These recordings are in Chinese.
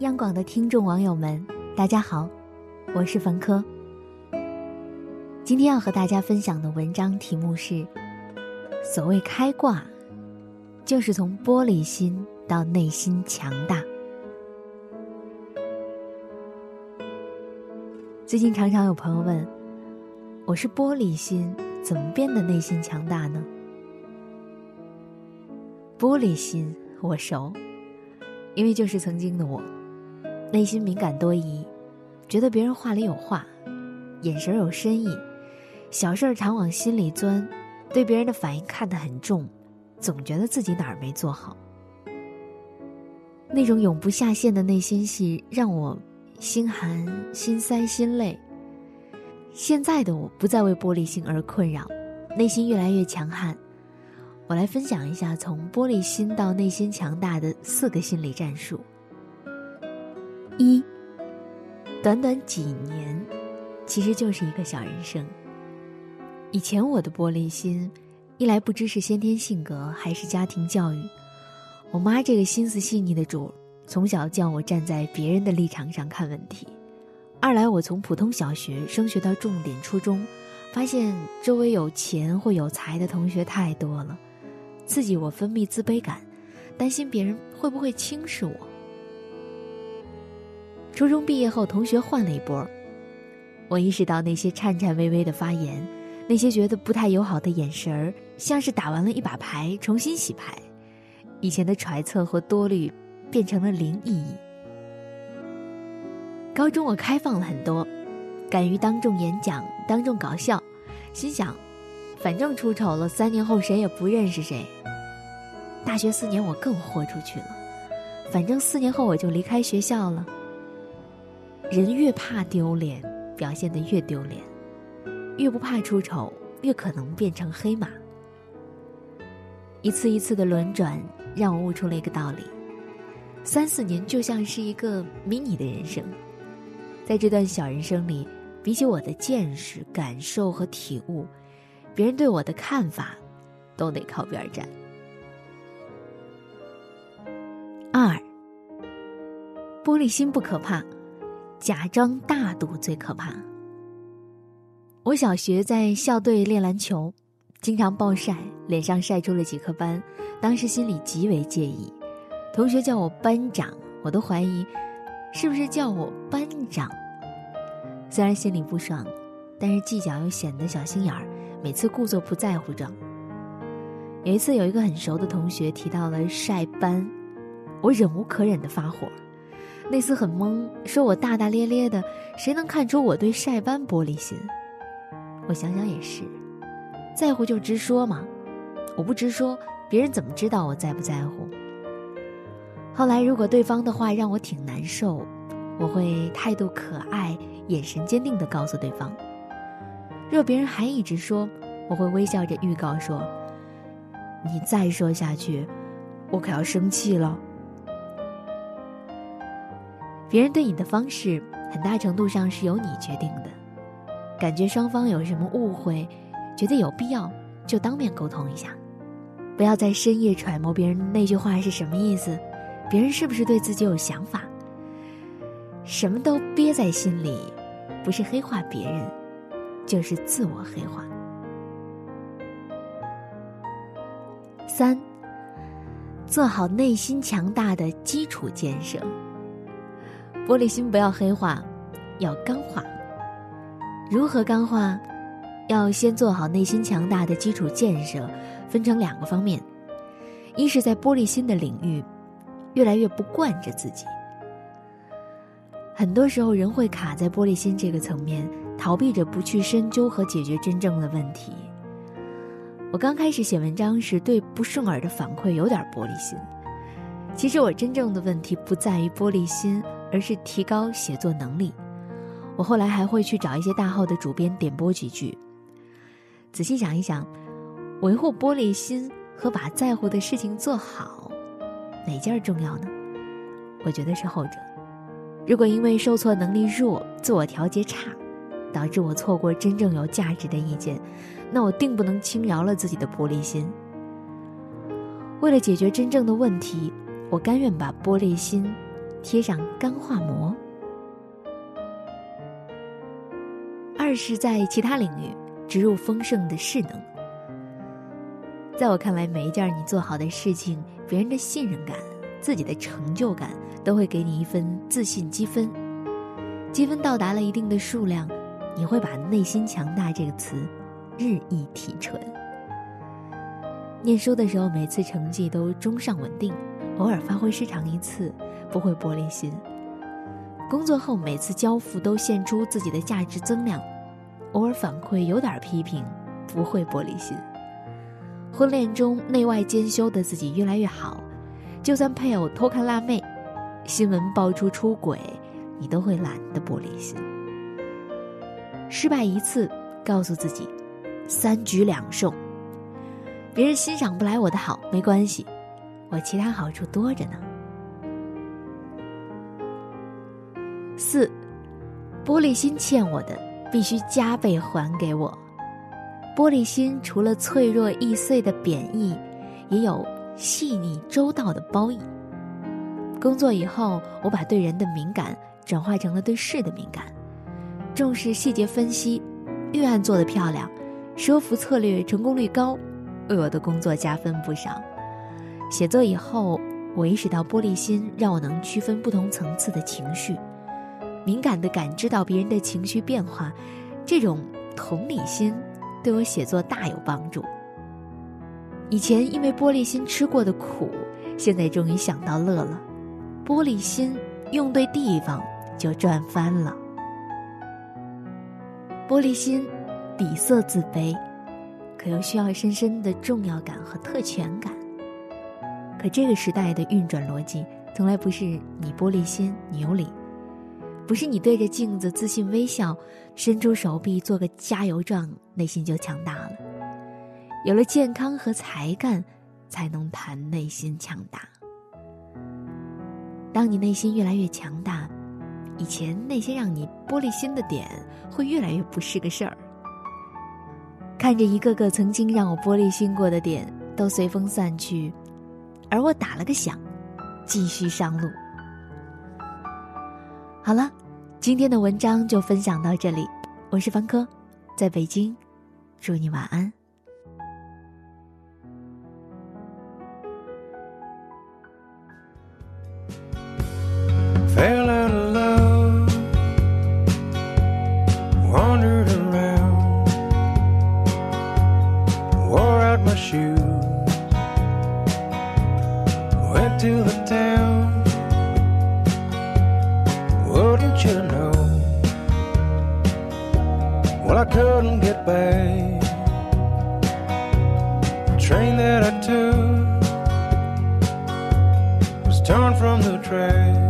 央广的听众网友们，大家好，我是冯科。今天要和大家分享的文章题目是：所谓开挂，就是从玻璃心到内心强大。最近常常有朋友问，我是玻璃心，怎么变得内心强大呢？玻璃心我熟，因为就是曾经的我。内心敏感多疑，觉得别人话里有话，眼神有深意，小事儿常往心里钻，对别人的反应看得很重，总觉得自己哪儿没做好。那种永不下线的内心戏让我心寒、心塞、心累。现在的我不再为玻璃心而困扰，内心越来越强悍。我来分享一下从玻璃心到内心强大的四个心理战术。一，短短几年，其实就是一个小人生。以前我的玻璃心，一来不知是先天性格还是家庭教育，我妈这个心思细腻的主，从小叫我站在别人的立场上看问题；二来我从普通小学升学到重点初中，发现周围有钱或有才的同学太多了，刺激我分泌自卑感，担心别人会不会轻视我。初中毕业后，同学换了一波。我意识到那些颤颤巍巍的发言，那些觉得不太友好的眼神儿，像是打完了一把牌，重新洗牌。以前的揣测和多虑，变成了零意义。高中我开放了很多，敢于当众演讲，当众搞笑，心想，反正出丑了，三年后谁也不认识谁。大学四年我更豁出去了，反正四年后我就离开学校了。人越怕丢脸，表现得越丢脸；越不怕出丑，越可能变成黑马。一次一次的轮转，让我悟出了一个道理：三四年就像是一个迷你的人生。在这段小人生里，比起我的见识、感受和体悟，别人对我的看法，都得靠边站。二，玻璃心不可怕。假装大度最可怕。我小学在校队练篮球，经常暴晒，脸上晒出了几颗斑，当时心里极为介意。同学叫我班长，我都怀疑是不是叫我班长。虽然心里不爽，但是计较又显得小心眼儿，每次故作不在乎状。有一次，有一个很熟的同学提到了晒斑，我忍无可忍的发火。那厮很懵，说我大大咧咧的，谁能看出我对晒斑玻璃心？我想想也是，在乎就直说嘛，我不直说，别人怎么知道我在不在乎？后来如果对方的话让我挺难受，我会态度可爱、眼神坚定的告诉对方；若别人还一直说，我会微笑着预告说：“你再说下去，我可要生气了。”别人对你的方式，很大程度上是由你决定的。感觉双方有什么误会，觉得有必要，就当面沟通一下，不要在深夜揣摩别人那句话是什么意思，别人是不是对自己有想法。什么都憋在心里，不是黑化别人，就是自我黑化。三，做好内心强大的基础建设。玻璃心不要黑化，要钢化。如何钢化？要先做好内心强大的基础建设，分成两个方面：一是在玻璃心的领域，越来越不惯着自己。很多时候，人会卡在玻璃心这个层面，逃避着不去深究和解决真正的问题。我刚开始写文章时，对不顺耳的反馈有点玻璃心。其实我真正的问题不在于玻璃心。而是提高写作能力。我后来还会去找一些大号的主编点播几句。仔细想一想，维护玻璃心和把在乎的事情做好，哪件重要呢？我觉得是后者。如果因为受挫能力弱、自我调节差，导致我错过真正有价值的意见，那我定不能轻饶了自己的玻璃心。为了解决真正的问题，我甘愿把玻璃心。贴上钢化膜。二是，在其他领域植入丰盛的势能。在我看来，每一件你做好的事情，别人的信任感、自己的成就感，都会给你一份自信积分。积分到达了一定的数量，你会把“内心强大”这个词日益提纯。念书的时候，每次成绩都中上稳定，偶尔发挥失常一次，不会玻璃心。工作后，每次交付都献出自己的价值增量，偶尔反馈有点批评，不会玻璃心。婚恋中内外兼修的自己越来越好，就算配偶偷看辣妹，新闻爆出出轨。你都会懒得玻璃心。失败一次，告诉自己，三局两胜。别人欣赏不来我的好，没关系，我其他好处多着呢。四，玻璃心欠我的，必须加倍还给我。玻璃心除了脆弱易碎的贬义，也有细腻周到的褒义。工作以后，我把对人的敏感。转化成了对事的敏感，重视细节分析，预案做得漂亮，说服策略成功率高，为我的工作加分不少。写作以后，我意识到玻璃心让我能区分不同层次的情绪，敏感地感知到别人的情绪变化，这种同理心对我写作大有帮助。以前因为玻璃心吃过的苦，现在终于想到乐了，玻璃心用对地方。就赚翻了。玻璃心，底色自卑，可又需要深深的重要感和特权感。可这个时代的运转逻辑，从来不是你玻璃心，你有理；不是你对着镜子自信微笑，伸出手臂做个加油状，内心就强大了。有了健康和才干，才能谈内心强大。当你内心越来越强大。以前那些让你玻璃心的点，会越来越不是个事儿。看着一个个曾经让我玻璃心过的点，都随风散去，而我打了个响，继续上路。好了，今天的文章就分享到这里。我是方科，在北京，祝你晚安。to the town. Couldn't get back. The train that I took was torn from the track.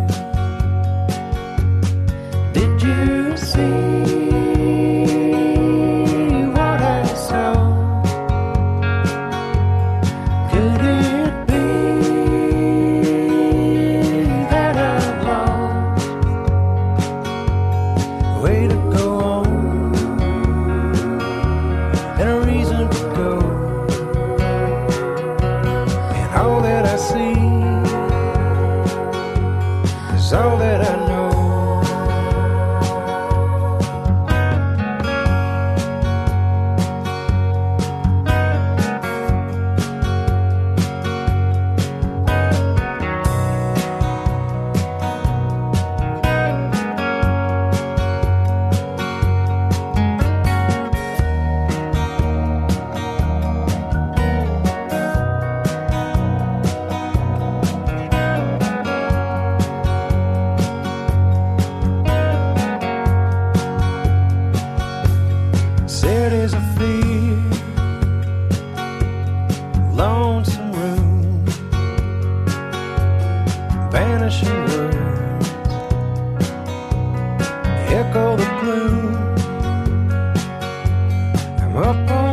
up